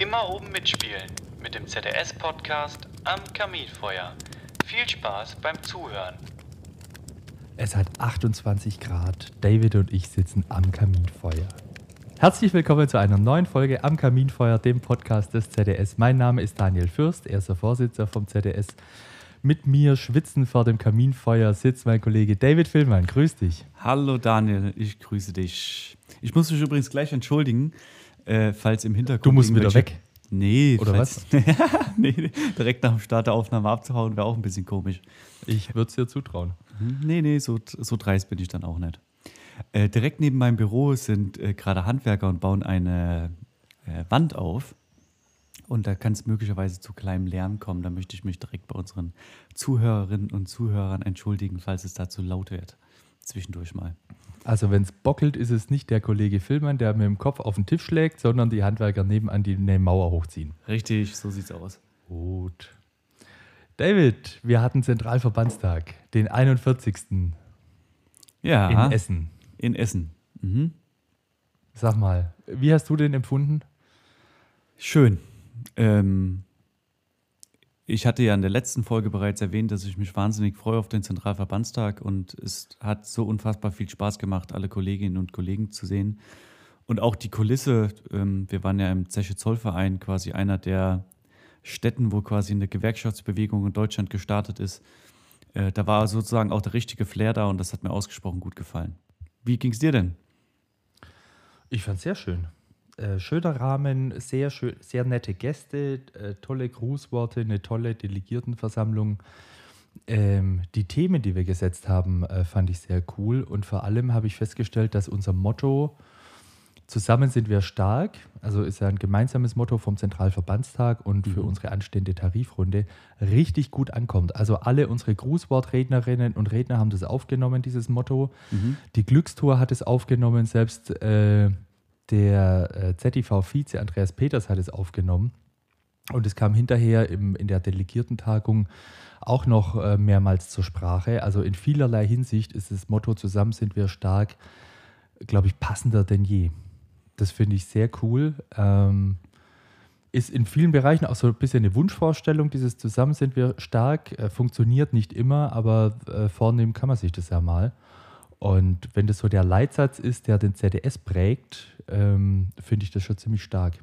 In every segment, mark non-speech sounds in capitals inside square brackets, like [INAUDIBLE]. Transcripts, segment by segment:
Immer oben mitspielen mit dem ZDS-Podcast am Kaminfeuer. Viel Spaß beim Zuhören. Es hat 28 Grad. David und ich sitzen am Kaminfeuer. Herzlich willkommen zu einer neuen Folge am Kaminfeuer, dem Podcast des ZDS. Mein Name ist Daniel Fürst, erster Vorsitzender vom ZDS. Mit mir schwitzen vor dem Kaminfeuer sitzt mein Kollege David Villmann. Grüß dich. Hallo Daniel, ich grüße dich. Ich muss mich übrigens gleich entschuldigen, äh, falls im Hintergrund. Du musst wieder weg. Nee, Oder falls, [LAUGHS] nee, direkt nach dem Start der Aufnahme abzuhauen, wäre auch ein bisschen komisch. Ich würde es dir zutrauen. Hm, Nee, nee, so, so dreist bin ich dann auch nicht. Äh, direkt neben meinem Büro sind äh, gerade Handwerker und bauen eine äh, Wand auf. Und da kann es möglicherweise zu kleinem Lärm kommen. Da möchte ich mich direkt bei unseren Zuhörerinnen und Zuhörern entschuldigen, falls es da zu laut wird. Zwischendurch mal. Also wenn es bockelt, ist es nicht der Kollege Villmann, der mit dem Kopf auf den Tisch schlägt, sondern die Handwerker nebenan, die eine Mauer hochziehen. Richtig, so sieht's aus. Gut. David, wir hatten Zentralverbandstag, den 41. Ja, in Essen. In Essen. Mhm. Sag mal, wie hast du den empfunden? Schön. Ähm, ich hatte ja in der letzten Folge bereits erwähnt, dass ich mich wahnsinnig freue auf den Zentralverbandstag und es hat so unfassbar viel Spaß gemacht, alle Kolleginnen und Kollegen zu sehen. Und auch die Kulisse, ähm, wir waren ja im Zeche Zollverein, quasi einer der Städten, wo quasi eine Gewerkschaftsbewegung in Deutschland gestartet ist. Äh, da war sozusagen auch der richtige Flair da und das hat mir ausgesprochen gut gefallen. Wie ging es dir denn? Ich fand es sehr schön. Äh, schöner Rahmen, sehr, schön, sehr nette Gäste, äh, tolle Grußworte, eine tolle Delegiertenversammlung. Ähm, die Themen, die wir gesetzt haben, äh, fand ich sehr cool. Und vor allem habe ich festgestellt, dass unser Motto Zusammen sind wir stark, also ist ja ein gemeinsames Motto vom Zentralverbandstag und für unsere anstehende Tarifrunde richtig gut ankommt. Also alle unsere Grußwortrednerinnen und Redner haben das aufgenommen, dieses Motto. Die Glückstour hat es aufgenommen, selbst äh, der äh, ZIV-Vize Andreas Peters hat es aufgenommen. Und es kam hinterher im, in der Delegiertentagung auch noch äh, mehrmals zur Sprache. Also in vielerlei Hinsicht ist das Motto Zusammen sind wir stark, glaube ich, passender denn je. Das finde ich sehr cool. Ähm, ist in vielen Bereichen auch so ein bisschen eine Wunschvorstellung, dieses Zusammen sind wir stark. Äh, funktioniert nicht immer, aber äh, vornehmen kann man sich das ja mal. Und wenn das so der Leitsatz ist, der den ZDS prägt, ähm, finde ich das schon ziemlich stark.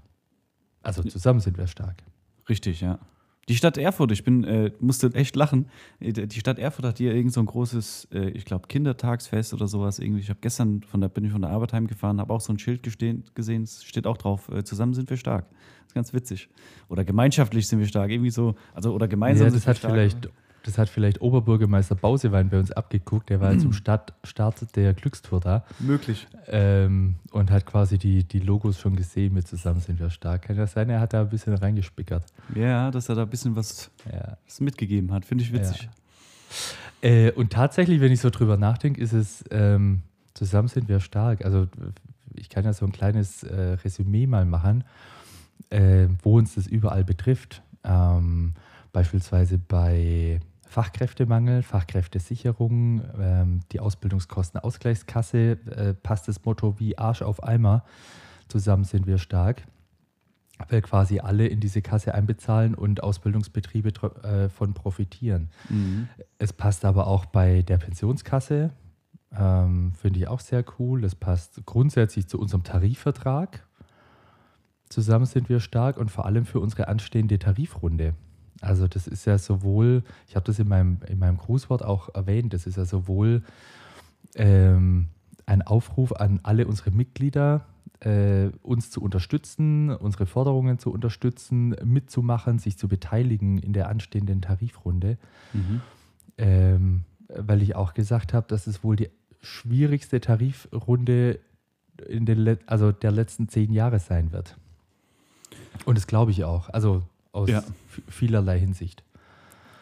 Also zusammen sind wir stark. Richtig, ja. Die Stadt Erfurt, ich bin, äh, musste echt lachen. Äh, Die Stadt Erfurt hat hier irgend so ein großes, äh, ich glaube, Kindertagsfest oder sowas. Irgendwie. Ich habe gestern von der, bin ich von der Arbeit heimgefahren, habe auch so ein Schild gestehen, gesehen, es steht auch drauf, äh, zusammen sind wir stark. Das ist ganz witzig. Oder gemeinschaftlich sind wir stark, irgendwie so, also oder gemeinsam Ja, sind das wir hat stark. vielleicht, das hat vielleicht Oberbürgermeister Bausewein bei uns abgeguckt. Der war Mhm. [CLEARS THROAT] zum Start, Start der Glückstour da Möglich. ähm, und hat quasi die, die Logos schon gesehen mit Zusammen sind wir stark. Kann das sein, er hat da ein bisschen reingespickert. Ja, dass er da ein bisschen was, Ja. was mitgegeben hat, finde ich witzig. Äh, und tatsächlich, wenn ich so drüber nachdenke, ist es ähm, Zusammen sind wir stark. Also ich kann ja so ein kleines äh, Resümee mal machen, äh, wo uns das überall betrifft. Ähm, beispielsweise bei Fachkräftemangel, Fachkräftesicherung, ähm, die Ausbildungskostenausgleichskasse äh, passt das Motto wie Arsch auf Eimer. Zusammen sind wir stark weil quasi alle in diese Kasse einbezahlen und Ausbildungsbetriebe äh, von profitieren. Mhm. Es passt aber auch bei der Pensionskasse, ähm, finde ich auch sehr cool. Es passt grundsätzlich zu unserem Tarifvertrag. Zusammen sind wir stark und vor allem für unsere anstehende Tarifrunde. Also das ist ja sowohl, ich habe das in meinem, in meinem Grußwort auch erwähnt, das ist ja sowohl ähm, ein Aufruf an alle unsere Mitglieder, äh, uns zu unterstützen, unsere Forderungen zu unterstützen, mitzumachen, sich zu beteiligen in der anstehenden Tarifrunde. Mhm. Ähm, weil ich auch gesagt habe, dass es wohl die schwierigste Tarifrunde in den Let also der letzten zehn Jahre sein wird. Und das glaube ich auch. Also aus Ja. vielerlei Hinsicht.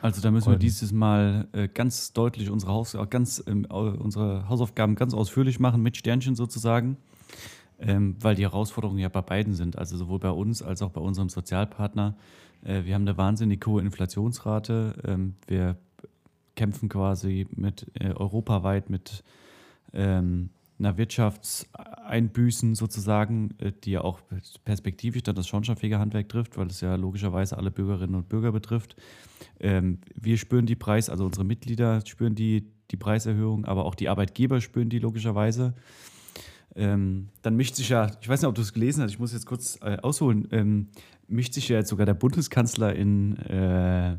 Also da müssen wir dieses Mal äh, ganz deutlich unsere, Haus äh, ganz, au- unsere Hausaufgaben ganz ausführlich machen, mit Sternchen sozusagen, ähm, weil die Herausforderungen ja bei beiden sind, also sowohl bei uns als auch bei unserem Sozialpartner. Äh, wir haben eine wahnsinnig hohe Inflationsrate. Ähm, wir kämpfen quasi mit äh, europaweit mit ähm, na, Wirtschaftseinbüßen sozusagen, äh, die ja auch perspektivisch dann das Schornsteinfegerhandwerk trifft, weil es ja logischerweise alle Bürgerinnen und Bürger betrifft. Ähm, wir spüren die Preis, also unsere Mitglieder spüren die, die Preiserhöhung, aber auch die Arbeitgeber spüren die logischerweise. Ähm, dann mischt sich ja, ich weiß nicht, ob du es gelesen hast, ich muss jetzt kurz äh, ausholen, ähm, mischt sich ja jetzt sogar der Bundeskanzler in äh,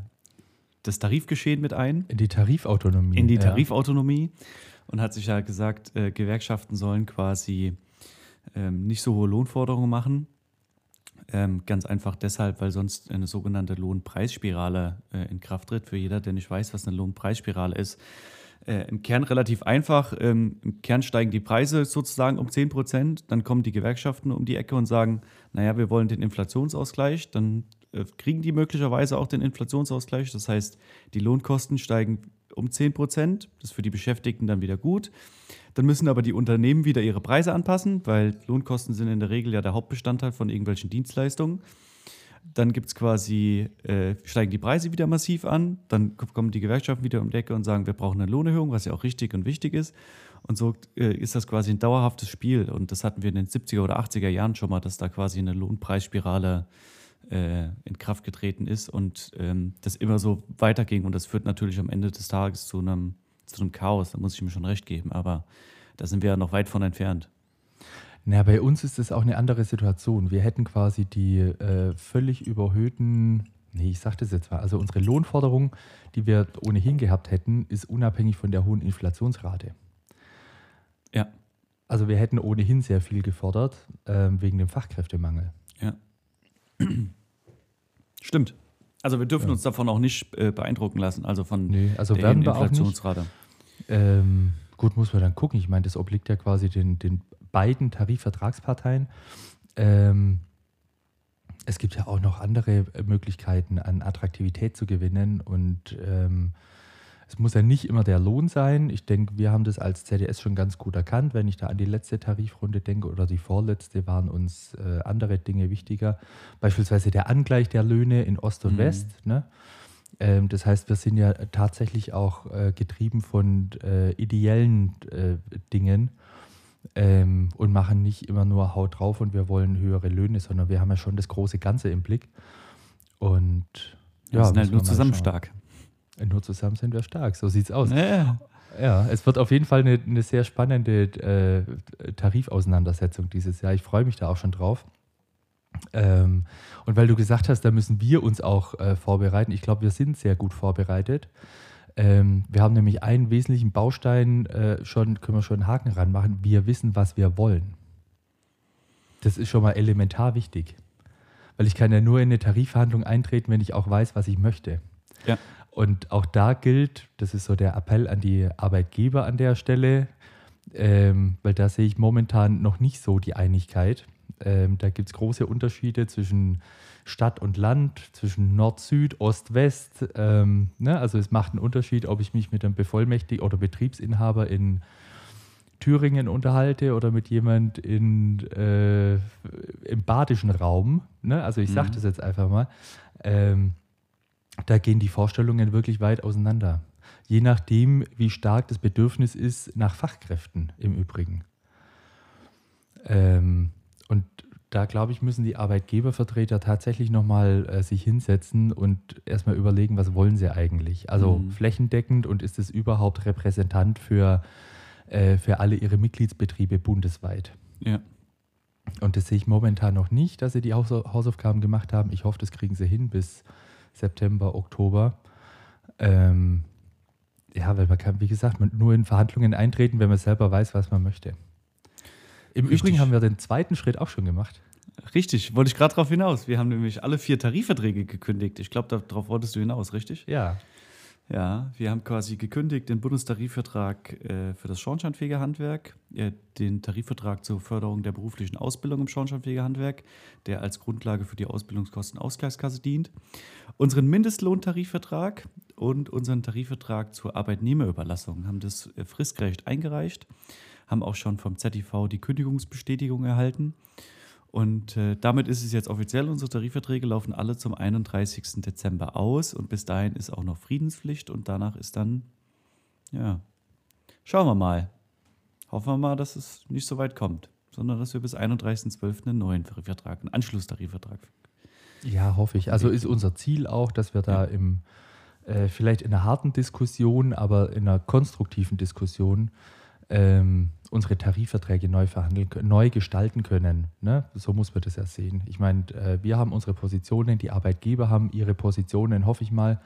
das Tarifgeschehen mit ein. In die Tarifautonomie. In die Tarifautonomie. Ja. Und hat sich ja gesagt, äh, Gewerkschaften sollen quasi ähm, nicht so hohe Lohnforderungen machen. Ähm, ganz einfach deshalb, weil sonst eine sogenannte Lohnpreisspirale äh, in Kraft tritt. Für jeder, der nicht weiß, was eine Lohnpreisspirale ist, äh, im Kern relativ einfach. Ähm, Im Kern steigen die Preise sozusagen um 10 Prozent. Dann kommen die Gewerkschaften um die Ecke und sagen, naja, wir wollen den Inflationsausgleich. Dann äh, kriegen die möglicherweise auch den Inflationsausgleich. Das heißt, die Lohnkosten steigen um 10 Prozent. Das ist für die Beschäftigten dann wieder gut. Dann müssen aber die Unternehmen wieder ihre Preise anpassen, weil Lohnkosten sind in der Regel ja der Hauptbestandteil von irgendwelchen Dienstleistungen. Dann gibt es quasi, äh, steigen die Preise wieder massiv an. Dann kommen die Gewerkschaften wieder um die Ecke und sagen, wir brauchen eine Lohnerhöhung, was ja auch richtig und wichtig ist. Und so äh, ist das quasi ein dauerhaftes Spiel. Und das hatten wir in den 70er oder 80er Jahren schon mal, dass da quasi eine Lohnpreisspirale äh, in Kraft getreten ist und ähm, das immer so weiterging. Und das führt natürlich am Ende des Tages zu einem, zu einem Chaos. Da muss ich mir schon recht geben. Aber da sind wir ja noch weit von entfernt. Na, bei uns ist es auch eine andere Situation. Wir hätten quasi die äh, völlig überhöhten, nee, ich sage das jetzt mal, also unsere Lohnforderung, die wir ohnehin gehabt hätten, ist unabhängig von der hohen Inflationsrate. Ja. Also wir hätten ohnehin sehr viel gefordert äh, wegen dem Fachkräftemangel. Stimmt. Also wir dürfen ja. uns davon auch nicht äh, beeindrucken lassen, also von nee, also der Inflationsrate. Ähm, gut, muss man dann gucken. Ich meine, das obliegt ja quasi den, den beiden Tarifvertragsparteien. Ähm, es gibt ja auch noch andere Möglichkeiten, an Attraktivität zu gewinnen. Und ähm, es muss ja nicht immer der Lohn sein. Ich denke, wir haben das als ZDS schon ganz gut erkannt. Wenn ich da an die letzte Tarifrunde denke oder die vorletzte, waren uns äh, andere Dinge wichtiger. Beispielsweise der Angleich der Löhne in Ost und mhm. West. Ne? Ähm, das heißt, wir sind ja tatsächlich auch äh, getrieben von äh, ideellen äh, Dingen ähm, und machen nicht immer nur Haut drauf und wir wollen höhere Löhne, sondern wir haben ja schon das große Ganze im Blick. Und ja, wir sind halt nur zusammen stark. Äh, nur zusammen sind wir stark, so sieht's aus. Ja, ja es wird auf jeden Fall eine, eine sehr spannende äh, Tarifauseinandersetzung dieses Jahr. Ich freue mich da auch schon drauf. Ähm, und weil du gesagt hast, da müssen wir uns auch äh, vorbereiten. Ich glaube, wir sind sehr gut vorbereitet. Ähm, wir haben nämlich einen wesentlichen Baustein äh, schon, können wir schon einen Haken ranmachen. Wir wissen, was wir wollen. Das ist schon mal elementar wichtig. Weil ich kann ja nur in eine Tarifverhandlung eintreten, wenn ich auch weiß, was ich möchte. Ja. Und auch da gilt, das ist so der Appell an die Arbeitgeber an der Stelle, ähm, weil da sehe ich momentan noch nicht so die Einigkeit. Ähm, da gibt es große Unterschiede zwischen Stadt und Land, zwischen Nord, Süd, Ost, West. Ähm, ne? Also es macht einen Unterschied, ob ich mich mit einem Bevollmächtig oder Betriebsinhaber in Thüringen unterhalte oder mit jemand in, äh, im badischen Raum. Ne? Also ich sage mhm. das jetzt einfach mal. Ähm, da gehen die Vorstellungen wirklich weit auseinander. Je nachdem, wie stark das Bedürfnis ist nach Fachkräften im Übrigen. Ähm, und da glaube ich, müssen die Arbeitgebervertreter tatsächlich nochmal äh, sich hinsetzen und erstmal überlegen, was wollen sie eigentlich. Also mhm. flächendeckend und ist es überhaupt repräsentant für, äh, für alle ihre Mitgliedsbetriebe bundesweit. Ja. Und das sehe ich momentan noch nicht, dass sie die Haus Hausaufgaben gemacht haben. Ich hoffe, das kriegen sie hin bis September, Oktober. Ähm, ja, weil man kann, wie gesagt, nur in Verhandlungen eintreten, wenn man selber weiß, was man möchte. Im Richtig. Übrigen haben wir den zweiten Schritt auch schon gemacht. Richtig, wollte ich gerade darauf hinaus. Wir haben nämlich alle vier Tarifverträge gekündigt. Ich glaube, darauf wolltest du hinaus, richtig? Ja. Ja, wir haben quasi gekündigt den Bundestarifvertrag äh, für das Schornsteinfegerhandwerk, äh, den Tarifvertrag zur Förderung der beruflichen Ausbildung im Schornsteinfegerhandwerk, der als Grundlage für die Ausbildungskostenausgleichskasse dient, unseren Mindestlohntarifvertrag und unseren Tarifvertrag zur Arbeitnehmerüberlassung haben das äh, fristgerecht eingereicht haben auch schon vom ZIV die Kündigungsbestätigung erhalten. Und äh, damit ist es jetzt offiziell, unsere Tarifverträge laufen alle zum 31. Dezember aus und bis dahin ist auch noch Friedenspflicht und danach ist dann, ja, schauen wir mal. hoffen wir mal, dass es nicht so weit kommt, sondern dass wir bis 31.12. einen neuen Tarifvertrag, einen Anschlusstarifvertrag. Ja, hoffe ich. Also ist unser Ziel auch, dass wir da Ja. im äh, vielleicht in einer harten Diskussion, aber in einer konstruktiven Diskussion ähm, unsere Tarifverträge neu verhandeln, neu gestalten können. Ne? So muss man das ja sehen. Ich meine, äh, wir haben unsere Positionen, die Arbeitgeber haben ihre Positionen, hoffe ich mal,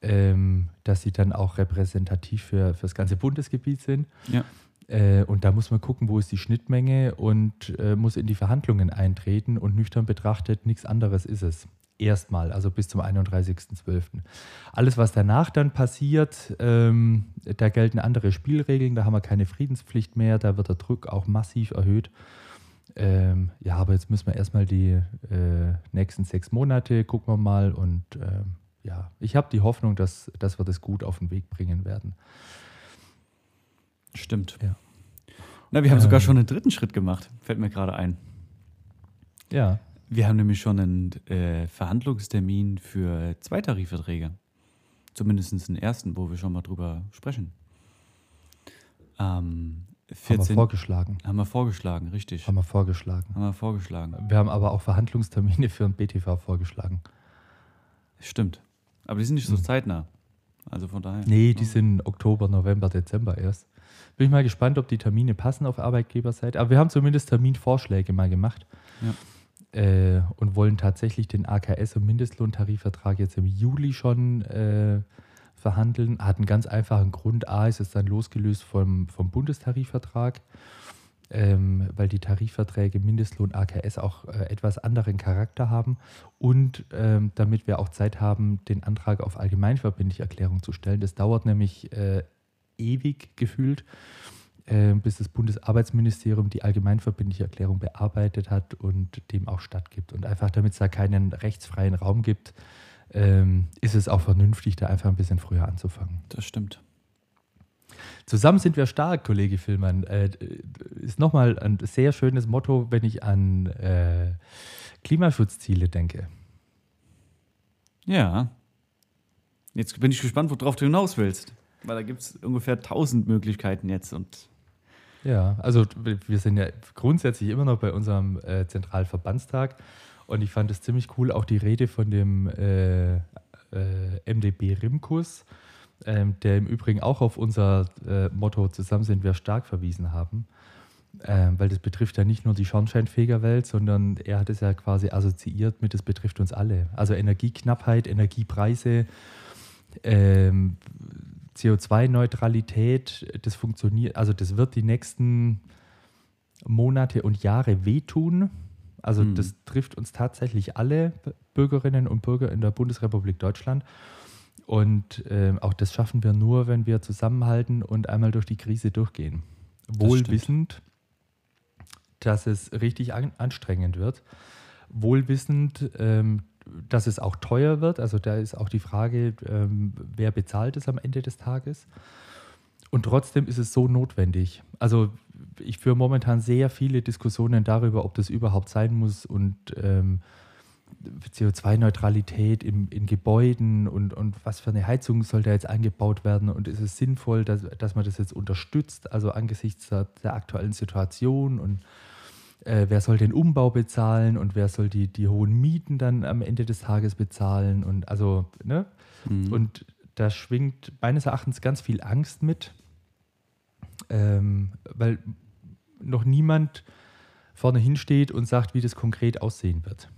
ähm, dass sie dann auch repräsentativ für, für das ganze Bundesgebiet sind. Ja. Äh, und da muss man gucken, wo ist die Schnittmenge und äh, muss in die Verhandlungen eintreten und nüchtern betrachtet, nichts anderes ist es. Erstmal, also bis zum 31.12. Alles, was danach dann passiert, ähm, da gelten andere Spielregeln, da haben wir keine Friedenspflicht mehr, da wird der Druck auch massiv erhöht. Ähm, ja, aber jetzt müssen wir erstmal die äh, nächsten sechs Monate, gucken wir mal und ähm, ja, ich habe die Hoffnung, dass, dass wir das gut auf den Weg bringen werden. Stimmt. Ja. Na, wir haben sogar Ähm. schon einen dritten Schritt gemacht, fällt mir gerade ein. Ja, Wir haben nämlich schon einen äh, Verhandlungstermin für zwei Tarifverträge. Zumindest einen ersten, wo wir schon mal drüber sprechen. Ähm, haben wir 14 vorgeschlagen. haben wir vorgeschlagen, richtig. Haben wir vorgeschlagen. Haben wir vorgeschlagen. Wir haben aber auch Verhandlungstermine für ein BTV vorgeschlagen. Stimmt. Aber die sind nicht so Hm. zeitnah. Also von daher. Nee, die sind Oktober, November, Dezember erst. Bin ich mal gespannt, ob die Termine passen auf Arbeitgeberseite. Aber wir haben zumindest Terminvorschläge mal gemacht äh, und wollen tatsächlich den AKS- und Mindestlohntarifvertrag jetzt im Juli schon äh, verhandeln. Hat einen ganz einfachen Grund. A ist es dann losgelöst vom, vom Bundestarifvertrag, ähm, weil die Tarifverträge Mindestlohn AKS auch äh, etwas anderen Charakter haben und ähm, damit wir auch Zeit haben, den Antrag auf allgemeinverbindliche Erklärung zu stellen. Das dauert nämlich äh, ewig gefühlt, bis das Bundesarbeitsministerium die allgemeinverbindliche Erklärung bearbeitet hat und dem auch stattgibt. Und einfach damit es da keinen rechtsfreien Raum gibt, ähm, ist es auch vernünftig, da einfach ein bisschen früher anzufangen. Das stimmt. Zusammen sind wir stark, Kollege Villmann. Äh, ist nochmal ein sehr schönes Motto, wenn ich an äh, Klimaschutzziele denke. Ja. Jetzt bin ich gespannt, worauf du hinaus willst. Weil da gibt es ungefähr 1000 Möglichkeiten jetzt. Und Ja, also wir sind ja grundsätzlich immer noch bei unserem äh, Zentralverbandstag und ich fand es ziemlich cool, auch die Rede von dem äh, äh, MDB Rimkus, ähm, der im Übrigen auch auf unser äh, Motto Zusammen sind wir stark verwiesen haben. Ähm, weil das betrifft ja nicht nur die Schornsteinfegerwelt, sondern er hat es ja quasi assoziiert mit, das betrifft uns alle. Also Energieknappheit, Energiepreise, ähm, CO2-Neutralität, das funktioniert, also das wird die nächsten Monate und Jahre wehtun. Also Mhm. das trifft uns tatsächlich alle Bürgerinnen und Bürger in der Bundesrepublik Deutschland. Und ähm, auch das schaffen wir nur, wenn wir zusammenhalten und einmal durch die Krise durchgehen. Wohl stimmt. wissend, dass es richtig an anstrengend wird. Wohl wissend, ähm, dass es auch teuer wird. Also da ist auch die Frage, ähm, wer bezahlt es am Ende des Tages. Und trotzdem ist es so notwendig. Also ich führe momentan sehr viele Diskussionen darüber, ob das überhaupt sein muss und ähm, CO2-Neutralität in, Gebäuden und, und was für eine Heizung soll da jetzt eingebaut werden und ist es sinnvoll, dass, dass man das jetzt unterstützt, also angesichts der, der aktuellen Situation und äh, wer soll den Umbau bezahlen und wer soll die, die hohen Mieten dann am Ende des Tages bezahlen und also, ne? Mhm. Und da schwingt meines Erachtens ganz viel Angst mit, ähm, weil noch niemand vorne hinsteht und sagt, wie das konkret aussehen wird.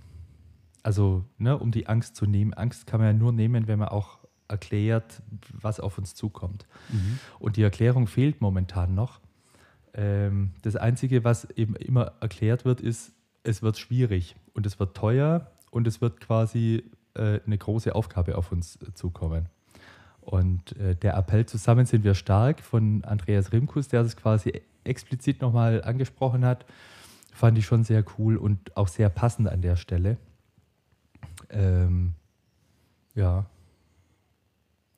Also, ne, um die Angst zu nehmen. Angst kann man ja nur nehmen, wenn man auch erklärt, was auf uns zukommt. Mhm. Und die Erklärung fehlt momentan noch. Ähm, das Einzige, was eben immer erklärt wird, ist, es wird schwierig und es wird teuer und es wird quasi äh, eine große Aufgabe auf uns äh, zukommen. Und äh, der Appell Zusammen sind wir stark von Andreas Rimkus, der das quasi explizit nochmal angesprochen hat, fand ich schon sehr cool und auch sehr passend an der Stelle. Ähm, ja,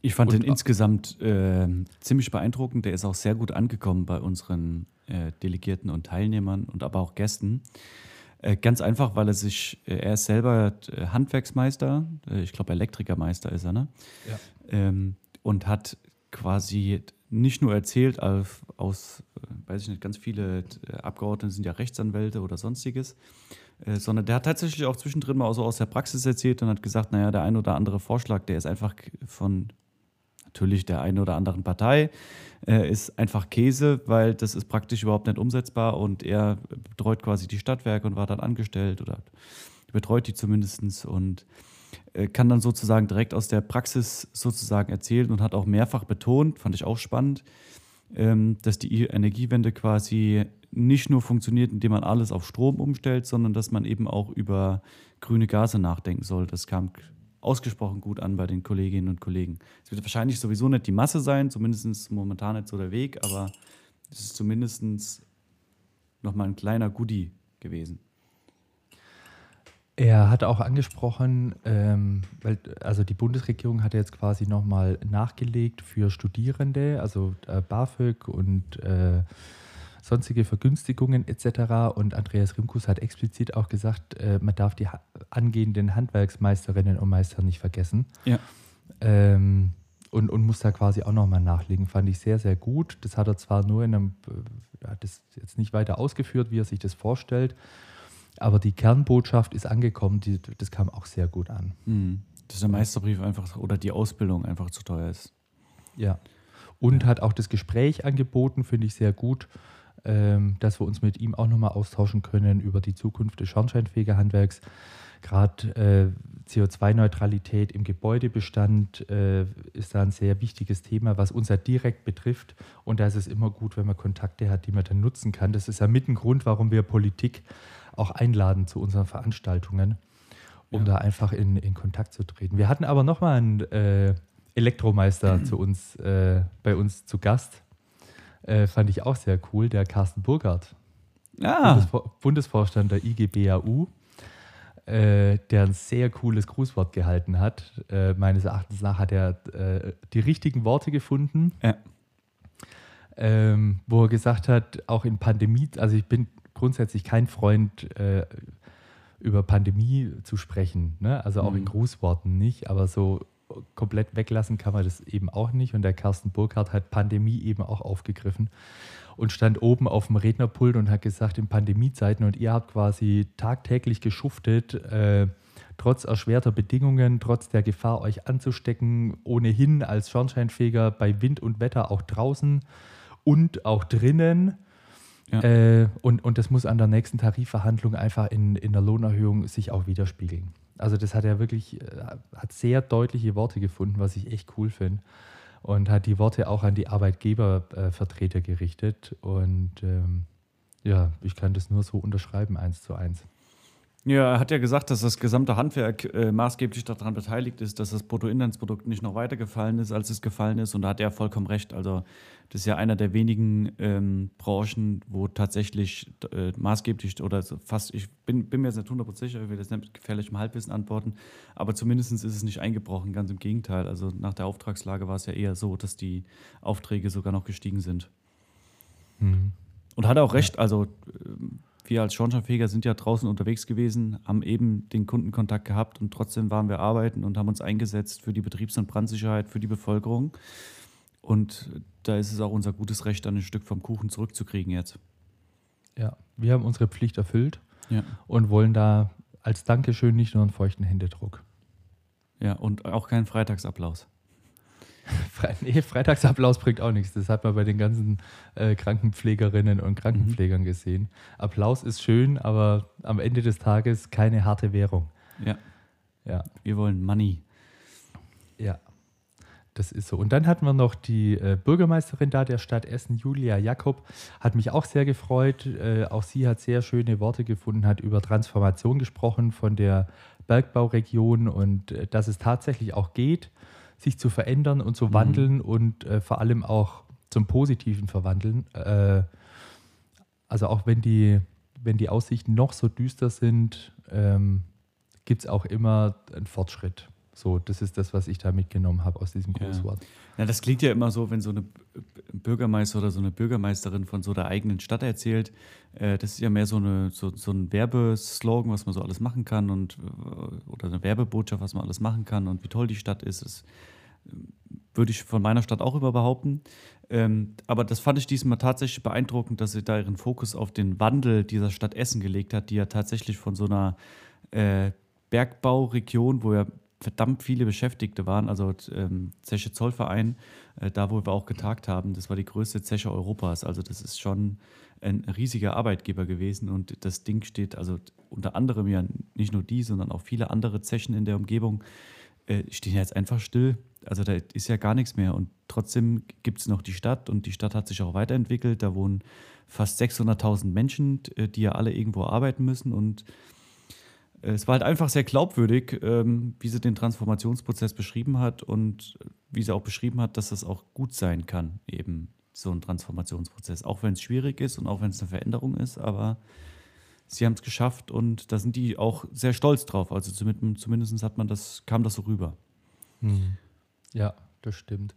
Ich fand Und- den insgesamt ähm, ziemlich beeindruckend. Der ist auch sehr gut angekommen bei unseren äh, Delegierten und Teilnehmern und aber auch Gästen. Äh, ganz einfach, weil er sich, äh, er ist selber äh, Handwerksmeister, äh, ich glaube Elektrikermeister ist er, ne? Ja. Ähm, und hat quasi nicht nur erzählt, aus, aus äh, weiß ich nicht, ganz viele äh, Abgeordnete sind ja Rechtsanwälte oder sonstiges, äh, sondern der hat tatsächlich auch zwischendrin mal so aus der Praxis erzählt und hat gesagt, naja, der ein oder andere Vorschlag, der ist einfach von natürlich der einen oder anderen Partei, äh, ist einfach Käse, weil das ist praktisch überhaupt nicht umsetzbar und er betreut quasi die Stadtwerke und war dann angestellt oder betreut die zumindest und äh, kann dann sozusagen direkt aus der Praxis sozusagen erzählen und hat auch mehrfach betont, fand ich auch spannend, ähm, dass die Energiewende quasi nicht nur funktioniert, indem man alles auf Strom umstellt, sondern dass man eben auch über grüne Gase nachdenken soll. Das kam ausgesprochen gut an bei den Kolleginnen und Kollegen. Es wird wahrscheinlich sowieso nicht die Masse sein, zumindest momentan nicht so der Weg, aber es ist zumindest nochmal ein kleiner Goodie gewesen. Er hat auch angesprochen, ähm, weil, also die Bundesregierung hat jetzt quasi nochmal nachgelegt für Studierende, also äh, BAföG und äh, sonstige Vergünstigungen etc. Und Andreas Rimkus hat explizit auch gesagt, äh, man darf die angehenden Handwerksmeisterinnen und Meister nicht vergessen. Ja. Ähm, und, und muss da quasi auch nochmal nachlegen. Fand ich sehr, sehr gut. Das hat er zwar nur in einem, äh, hat das jetzt nicht weiter ausgeführt, wie er sich das vorstellt, aber die Kernbotschaft ist angekommen, die, das kam auch sehr gut an. Mhm. Dass der Meisterbrief einfach oder die Ausbildung einfach zu teuer ist. Ja. Und ja. hat auch das Gespräch angeboten, finde ich sehr gut dass wir uns mit ihm auch nochmal austauschen können über die Zukunft des Schornsteinfegerhandwerks. Gerade äh, CO2-Neutralität im Gebäudebestand äh, ist da ein sehr wichtiges Thema, was uns ja direkt betrifft. Und da ist es immer gut, wenn man Kontakte hat, die man dann nutzen kann. Das ist ja mit ein Grund, warum wir Politik auch einladen zu unseren Veranstaltungen, um ja. da einfach in, in Kontakt zu treten. Wir hatten aber nochmal einen äh, Elektromeister [CLEARS THROAT] zu uns, äh, bei uns zu Gast äh, fand ich auch sehr cool, der Carsten Burkhardt. Ah. Bundesvor Bundesvorstand der IGBAU, äh, der ein sehr cooles Grußwort gehalten hat. Äh, meines Erachtens nach hat er äh, die richtigen Worte gefunden. Ja. Ähm, wo er gesagt hat, auch in Pandemie, also ich bin grundsätzlich kein Freund, äh, über Pandemie zu sprechen, ne? also auch mhm. in Grußworten nicht, aber so komplett weglassen kann man das eben auch nicht. Und der Carsten Burkhardt hat Pandemie eben auch aufgegriffen und stand oben auf dem Rednerpult und hat gesagt, in Pandemiezeiten und ihr habt quasi tagtäglich geschuftet, äh, trotz erschwerter Bedingungen, trotz der Gefahr, euch anzustecken, ohnehin als Schornsteinfeger bei Wind und Wetter auch draußen und auch drinnen. Ja. Äh, und, und das muss an der nächsten Tarifverhandlung einfach in, in der Lohnerhöhung sich auch widerspiegeln. Also das hat er wirklich, äh, hat sehr deutliche Worte gefunden, was ich echt cool finde. Und hat die Worte auch an die Arbeitgebervertreter gerichtet. Und ähm, ja, ich kann das nur so unterschreiben, eins zu eins. Ja, er hat ja gesagt, dass das gesamte Handwerk äh, maßgeblich daran beteiligt ist, dass das Bruttoinlandsprodukt nicht noch weiter gefallen ist, als es gefallen ist. Und da hat er vollkommen recht. Also das ist ja einer der wenigen ähm, Branchen, wo tatsächlich äh, maßgeblich oder fast, ich bin, bin mir jetzt nicht 100% sicher, ich will das nicht gefährlich im Halbwissen antworten, aber zumindest ist es nicht eingebrochen, ganz im Gegenteil. Also nach der Auftragslage war es ja eher so, dass die Aufträge sogar noch gestiegen sind. Mhm. Und hat auch recht, also äh, wir als Schornsteinfeger sind ja draußen unterwegs gewesen, haben eben den Kundenkontakt gehabt und trotzdem waren wir arbeiten und haben uns eingesetzt für die Betriebs- und Brandsicherheit für die Bevölkerung. Und da ist es auch unser gutes Recht, dann ein Stück vom Kuchen zurückzukriegen jetzt. Ja, wir haben unsere Pflicht erfüllt ja. und wollen da als Dankeschön nicht nur einen feuchten Händedruck. Ja, und auch keinen Freitagsapplaus. [LAUGHS] Fre nee, Freitagsapplaus bringt auch nichts. Das hat man bei den ganzen äh, Krankenpflegerinnen und Krankenpflegern mhm. gesehen. Applaus ist schön, aber am Ende des Tages keine harte Währung. Ja. Ja. Wir wollen Money. Ja. Das ist so. Und dann hatten wir noch die äh, Bürgermeisterin da der Stadt Essen, Julia Jakob, hat mich auch sehr gefreut. Äh, auch sie hat sehr schöne Worte gefunden, hat über Transformation gesprochen von der Bergbauregion und äh, dass es tatsächlich auch geht sich zu verändern und zu mhm. wandeln und äh, vor allem auch zum Positiven verwandeln. Äh, also auch wenn die, wenn die Aussichten noch so düster sind, ähm, gibt es auch immer einen Fortschritt. So, das ist das, was ich da mitgenommen habe aus diesem Grußwort. Ja. ja. das klingt ja immer so, wenn so eine Bürgermeister oder so eine Bürgermeisterin von so der eigenen Stadt erzählt. Äh, das ist ja mehr so, eine, so, so ein Werbeslogan, was man so alles machen kann und äh, oder eine Werbebotschaft, was man alles machen kann und wie toll die Stadt ist. Das äh, würde ich von meiner Stadt auch über behaupten. Ähm, aber das fand ich diesmal tatsächlich beeindruckend, dass sie da ihren Fokus auf den Wandel dieser Stadt Essen gelegt hat, die ja tatsächlich von so einer äh, Bergbauregion, wo ja verdammt viele Beschäftigte waren, also ähm, Zeche Zollverein, äh, da wo wir auch getagt haben, das war die größte Zeche Europas. Also das ist schon ein riesiger Arbeitgeber gewesen und das Ding steht, also unter anderem ja nicht nur die, sondern auch viele andere Zechen in der Umgebung äh, stehen jetzt einfach still. Also da ist ja gar nichts mehr und trotzdem gibt es noch die Stadt und die Stadt hat sich auch weiterentwickelt. Da wohnen fast 600.000 Menschen, die ja alle irgendwo arbeiten müssen und es war halt einfach sehr glaubwürdig, ähm, wie sie den Transformationsprozess beschrieben hat und wie sie auch beschrieben hat, dass das auch gut sein kann, eben so ein Transformationsprozess. Auch wenn es schwierig ist und auch wenn es eine Veränderung ist, aber sie haben es geschafft und da sind die auch sehr stolz drauf. Also zumindest hat man das, kam das so rüber. Mhm. Ja, das stimmt.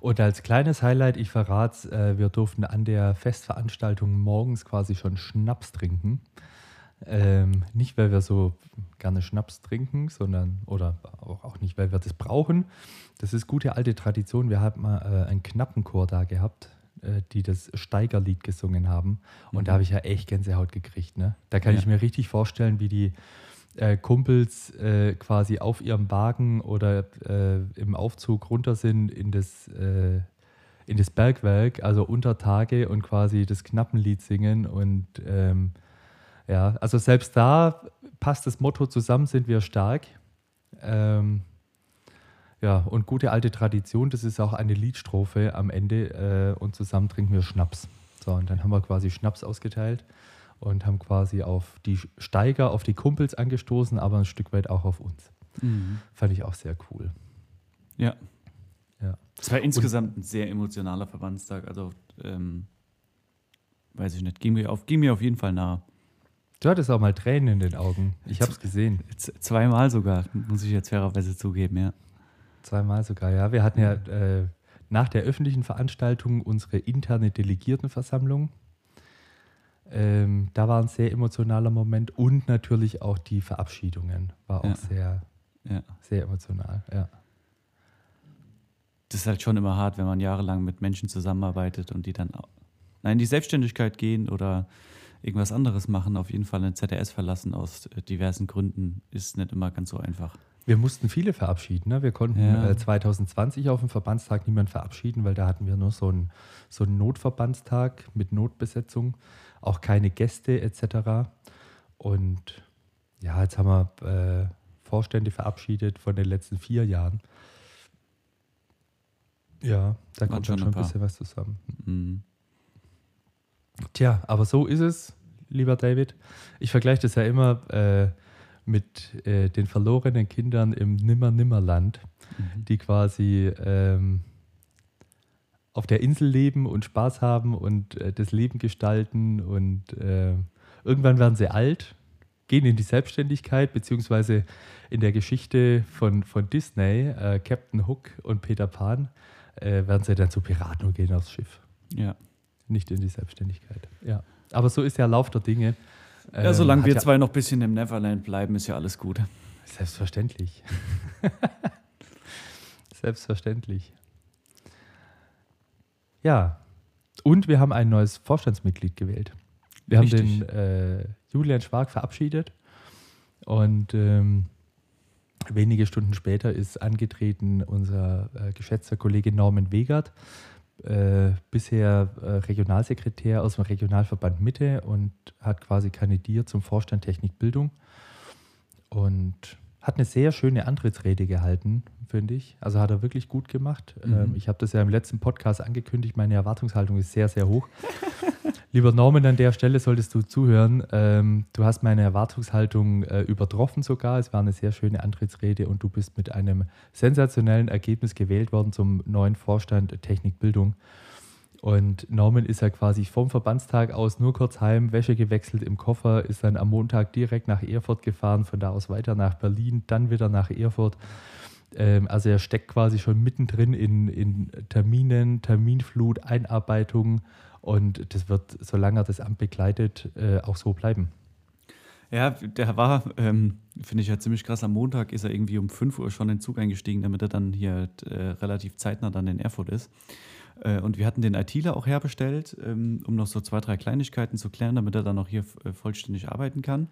Und als kleines Highlight, ich verrate äh, wir durften an der Festveranstaltung morgens quasi schon Schnaps trinken. Ähm, nicht, weil wir so gerne Schnaps trinken, sondern, oder auch nicht, weil wir das brauchen. Das ist gute alte Tradition. Wir haben mal äh, einen Knappenchor da gehabt, äh, die das Steigerlied gesungen haben. Und mhm. da habe ich ja echt Gänsehaut gekriegt. Ne? Da kann ja. ich mir richtig vorstellen, wie die äh, Kumpels äh, quasi auf ihrem Wagen oder äh, im Aufzug runter sind in das, äh, in das Bergwerk, also unter Tage und quasi das Knappenlied singen und ähm, ja, also selbst da passt das Motto zusammen, sind wir stark. Ähm, ja, und gute alte Tradition, das ist auch eine Liedstrophe am Ende äh, und zusammen trinken wir Schnaps. So, und dann haben wir quasi Schnaps ausgeteilt und haben quasi auf die Steiger, auf die Kumpels angestoßen, aber ein Stück weit auch auf uns. Mhm. Fand ich auch sehr cool. Ja. ja. Es war insgesamt und, ein sehr emotionaler Verbandstag. Also, ähm, weiß ich nicht, ging mir, auf, ging mir auf jeden Fall nahe. Du hattest auch mal Tränen in den Augen. Ich habe es gesehen. Z zweimal sogar, muss ich jetzt fairerweise zugeben, ja. Zweimal sogar, ja. Wir hatten ja äh, nach der öffentlichen Veranstaltung unsere interne Delegiertenversammlung. Ähm, da war ein sehr emotionaler Moment und natürlich auch die Verabschiedungen. War auch ja. sehr, ja. sehr emotional, ja. Das ist halt schon immer hart, wenn man jahrelang mit Menschen zusammenarbeitet und die dann in die Selbstständigkeit gehen oder irgendwas anderes machen, auf jeden Fall ein ZDS verlassen aus äh, diversen Gründen, ist nicht immer ganz so einfach. Wir mussten viele verabschieden. Ne? Wir konnten ja. äh, 2020 auf dem Verbandstag niemanden verabschieden, weil da hatten wir nur so einen, so einen Notverbandstag mit Notbesetzung, auch keine Gäste etc. Und ja, jetzt haben wir äh, Vorstände verabschiedet von den letzten vier Jahren. Ja, da kommt schon, schon ein bisschen was zusammen. Mhm. Tja, aber so ist es, lieber David. Ich vergleiche das ja immer äh, mit äh, den verlorenen Kindern im Nimmer-Nimmerland, mhm. die quasi ähm, auf der Insel leben und Spaß haben und äh, das Leben gestalten und äh, irgendwann werden sie alt, gehen in die Selbstständigkeit, beziehungsweise in der Geschichte von, von Disney, äh, Captain Hook und Peter Pan, äh, werden sie dann zu Piraten und gehen aufs Schiff. Ja nicht in die Selbstständigkeit. Ja. Aber so ist ja Lauf der Dinge. Ja, solange ähm, wir ja zwei noch ein bisschen im Neverland bleiben, ist ja alles gut. Selbstverständlich. [LAUGHS] Selbstverständlich. Ja. Und wir haben ein neues Vorstandsmitglied gewählt. Wir Richtig. haben den äh, Julian Schwag verabschiedet und ähm, wenige Stunden später ist angetreten unser äh, geschätzter Kollege Norman Wegert äh, bisher äh, Regionalsekretär aus dem Regionalverband Mitte und hat quasi kandidiert zum Vorstand Technik Bildung und hat eine sehr schöne Antrittsrede gehalten, finde ich. Also hat er wirklich gut gemacht. Mhm. Ähm, ich habe das ja im letzten Podcast angekündigt. Meine Erwartungshaltung ist sehr, sehr hoch. [LAUGHS] Lieber Norman, an der Stelle solltest du zuhören. Ähm, du hast meine Erwartungshaltung äh, übertroffen sogar. Es war eine sehr schöne Antrittsrede und du bist mit einem sensationellen Ergebnis gewählt worden zum neuen Vorstand Technik Bildung. Und Norman ist ja quasi vom Verbandstag aus nur kurz heim, Wäsche gewechselt im Koffer, ist dann am Montag direkt nach Erfurt gefahren, von da aus weiter nach Berlin, dann wieder nach Erfurt. Ähm, also er steckt quasi schon mittendrin in, in Terminen, Terminflut, Einarbeitung und das wird, solange er das Amt begleitet, äh, auch so bleiben. Ja, der war, ähm, finde ich ja ziemlich krass. Am Montag ist er irgendwie um 5 Uhr schon in den Zug eingestiegen, damit er dann hier äh, relativ zeitnah dann in Erfurt ist. Äh, und wir hatten den ITler auch herbestellt, ähm, um noch so zwei, drei Kleinigkeiten zu klären, damit er dann auch hier äh, vollständig arbeiten kann.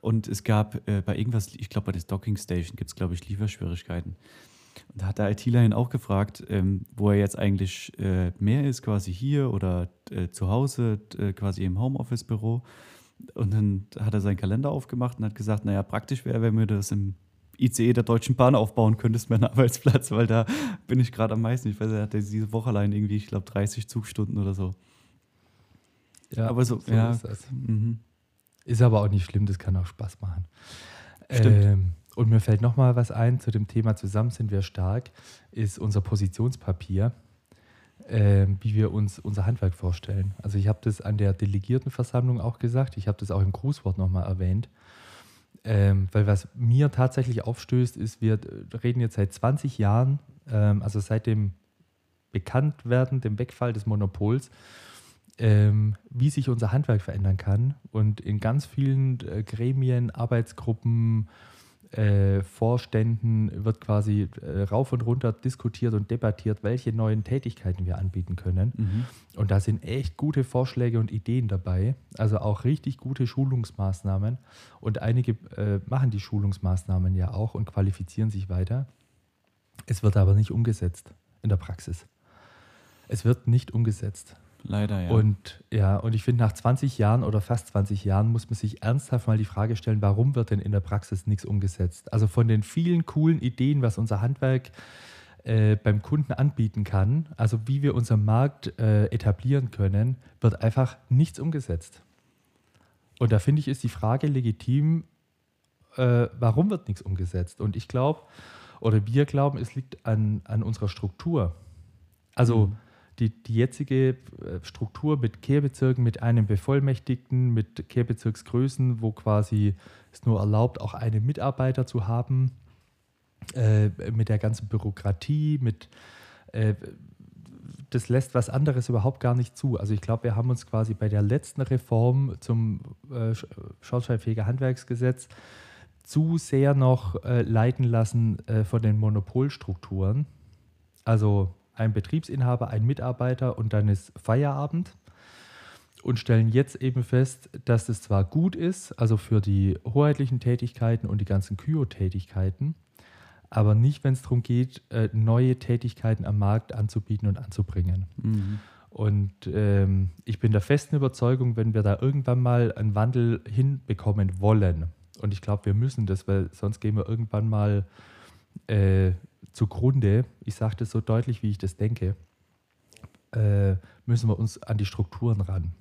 Und es gab äh, bei irgendwas, ich glaube bei der Docking Station gibt es, glaube ich, Lieferschwierigkeiten. Und da hat der ITler ihn auch gefragt, ähm, wo er jetzt eigentlich mehr ist, quasi hier oder zu Hause, quasi im Homeoffice-Büro. Und dann hat er seinen Kalender aufgemacht und hat gesagt, naja, praktisch wäre, wenn wir das im ICE der Deutschen Bahn aufbauen könntest, meinen [LAUGHS] Arbeitsplatz, weil da bin ich gerade am meisten. Ich weiß, er hatte diese Woche allein irgendwie, ich glaube, 30 Zugstunden oder so. Ja, aber so, ja. ist das. Mhm. Ist aber auch nicht schlimm, das kann auch Spaß machen. Stimmt. Ähm, und mir fällt noch mal was ein zu dem Thema Zusammen sind wir stark, ist unser Positionspapier, ähm, wie wir uns unser Handwerk vorstellen. Also ich habe das an der Delegiertenversammlung auch gesagt, ich habe das auch im Grußwort noch mal erwähnt. Ähm, weil was mir tatsächlich aufstößt, ist, wir reden jetzt seit 20 Jahren, ähm, also seit dem Bekanntwerden, dem Wegfall des Monopols, ähm, wie sich unser Handwerk verändern kann. Und in ganz vielen äh, Gremien, Arbeitsgruppen, äh, Vorständen wird quasi äh, rauf und runter diskutiert und debattiert, welche neuen Tätigkeiten wir anbieten können. Mhm. Und da sind echt gute Vorschläge und Ideen dabei. Also auch richtig gute Schulungsmaßnahmen. Und einige äh, machen die Schulungsmaßnahmen ja auch und qualifizieren sich weiter. Es wird aber nicht umgesetzt in der Praxis. Es wird nicht umgesetzt. Leider, ja. Und ja, und ich finde, nach 20 Jahren oder fast 20 Jahren muss man sich ernsthaft mal die Frage stellen, warum wird denn in der Praxis nichts umgesetzt? Also von den vielen coolen Ideen, was unser Handwerk äh, beim Kunden anbieten kann, also wie wir unseren Markt äh, etablieren können, wird einfach nichts umgesetzt. Und da finde ich, ist die Frage legitim, äh, warum wird nichts umgesetzt? Und ich glaube, oder wir glauben, es liegt an, an unserer Struktur. Also Mhm. Die, die jetzige äh, Struktur mit Kehrbezirken, mit einem Bevollmächtigten, mit Kehrbezirksgrößen, wo quasi es nur erlaubt, auch einen Mitarbeiter zu haben, äh, mit der ganzen Bürokratie, mit äh, das lässt was anderes überhaupt gar nicht zu. Also ich glaube, wir haben uns quasi bei der letzten Reform zum äh, Sch- Schornsteinfeger Handwerksgesetz zu sehr noch äh, leiten lassen äh, von den Monopolstrukturen. Also ein Betriebsinhaber, ein Mitarbeiter und dann ist Feierabend und stellen jetzt eben fest, dass es zwar gut ist, also für die hoheitlichen Tätigkeiten und die ganzen Kyo-Tätigkeiten, aber nicht, wenn es darum geht, äh, neue Tätigkeiten am Markt anzubieten und anzubringen. Mhm. Und ähm, ich bin der festen Überzeugung, wenn wir da irgendwann mal einen Wandel hinbekommen wollen, und ich glaube, wir müssen das, weil sonst gehen wir irgendwann mal äh, zugrunde, ich sage das so deutlich, wie ich das denke, äh, müssen wir uns an die Strukturen ran.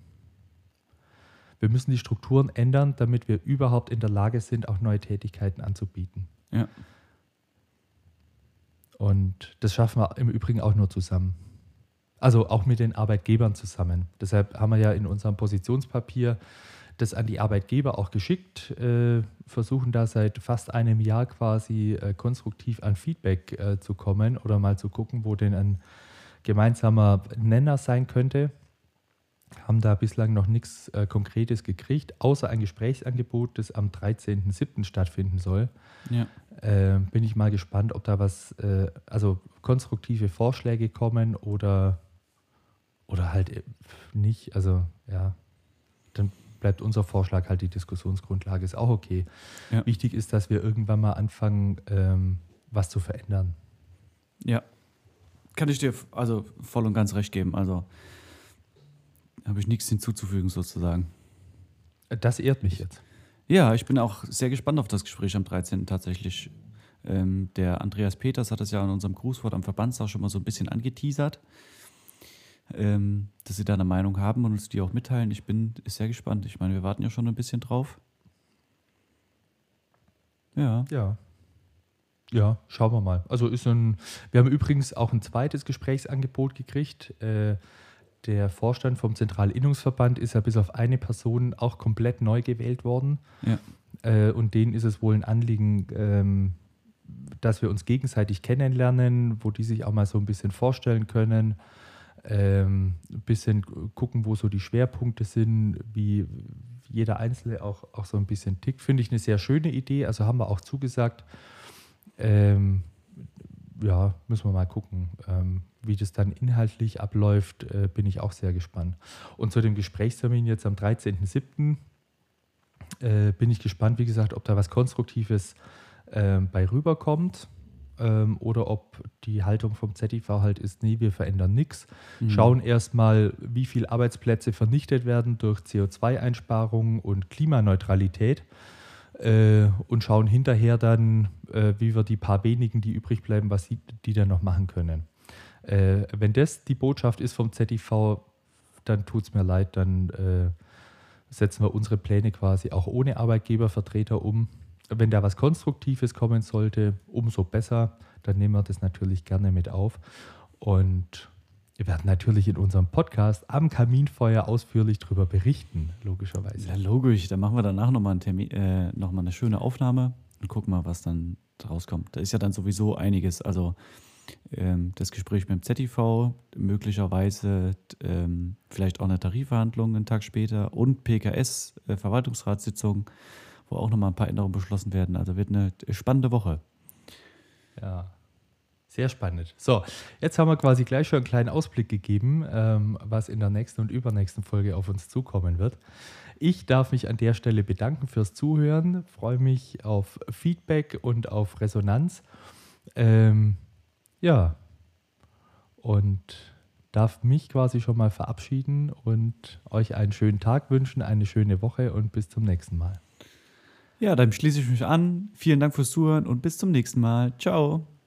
Wir müssen die Strukturen ändern, damit wir überhaupt in der Lage sind, auch neue Tätigkeiten anzubieten. Ja. Und das schaffen wir im Übrigen auch nur zusammen. Also auch mit den Arbeitgebern zusammen. Deshalb haben wir ja in unserem Positionspapier das an die Arbeitgeber auch geschickt, äh, versuchen da seit fast einem Jahr quasi äh, konstruktiv an Feedback äh, zu kommen oder mal zu gucken, wo denn ein gemeinsamer Nenner sein könnte. Haben da bislang noch nichts äh, Konkretes gekriegt, außer ein Gesprächsangebot, das am 13.07. stattfinden soll. Ja. Äh, bin ich mal gespannt, ob da was, äh, also konstruktive Vorschläge kommen oder, oder halt nicht. Also ja, dann bleibt unser Vorschlag halt die Diskussionsgrundlage, ist auch okay. Ja. Wichtig ist, dass wir irgendwann mal anfangen, ähm, was zu verändern. Ja. Kann ich dir also voll und ganz recht geben. Also habe ich nichts hinzuzufügen sozusagen. Das ehrt mich jetzt. Ja, ich bin auch sehr gespannt auf das Gespräch am 13. tatsächlich. Ähm, der Andreas Peters hat das ja in unserem Grußwort am Verbandstag schon mal so ein bisschen angeteasert, ähm, dass sie da eine Meinung haben und uns die auch mitteilen. Ich bin sehr gespannt. Ich meine, wir warten ja schon ein bisschen drauf. Ja. Ja. Ja, schauen wir mal. Also ist ein, wir haben übrigens auch ein zweites Gesprächsangebot gekriegt. Äh, der Vorstand vom Zentralinnungsverband ist ja bis auf eine Person auch komplett neu gewählt worden. Ja. Äh, und denen ist es wohl ein Anliegen, ähm, dass wir uns gegenseitig kennenlernen, wo die sich auch mal so ein bisschen vorstellen können, ähm, ein bisschen gucken, wo so die Schwerpunkte sind, wie jeder Einzelne auch, auch so ein bisschen tickt. Finde ich eine sehr schöne Idee, also haben wir auch zugesagt. Ähm, ja, müssen wir mal gucken. Ähm, wie das dann inhaltlich abläuft, äh, bin ich auch sehr gespannt. Und zu dem Gesprächstermin jetzt am 13.07. Äh, bin ich gespannt, wie gesagt, ob da was Konstruktives äh, bei rüberkommt ähm, oder ob die Haltung vom ZIV halt ist, nee, wir verändern nichts. Mhm. Schauen erstmal, wie viele Arbeitsplätze vernichtet werden durch CO2-Einsparungen und Klimaneutralität äh, und schauen hinterher dann, äh, wie wir die paar wenigen, die übrig bleiben, was sie, die dann noch machen können. Äh, wenn das die Botschaft ist vom ZIV, dann tut es mir leid, dann äh, setzen wir unsere Pläne quasi auch ohne Arbeitgebervertreter um. Wenn da was Konstruktives kommen sollte, umso besser. Dann nehmen wir das natürlich gerne mit auf. Und wir werden natürlich in unserem Podcast am Kaminfeuer ausführlich darüber berichten, logischerweise. Ja, logisch. Dann machen wir danach nochmal ein äh, noch eine schöne Aufnahme und gucken mal, was dann rauskommt. Da ist ja dann sowieso einiges. Also ähm, das Gespräch mit dem ZTV, möglicherweise ähm, vielleicht auch eine Tarifverhandlung einen Tag später und PKS, äh, wo auch nochmal ein paar Änderungen beschlossen werden. Also wird eine spannende Woche. Ja, sehr spannend. So, jetzt haben wir quasi gleich schon einen kleinen Ausblick gegeben, ähm, was in der nächsten und übernächsten Folge auf uns zukommen wird. Ich darf mich an der Stelle bedanken fürs Zuhören, freue mich auf Feedback und auf Resonanz. Ähm, ja, und darf mich quasi schon mal verabschieden und euch einen schönen Tag wünschen, eine schöne Woche und bis zum nächsten Mal. Ja, dann schließe ich mich an. Vielen Dank fürs Zuhören und bis zum nächsten Mal. Ciao.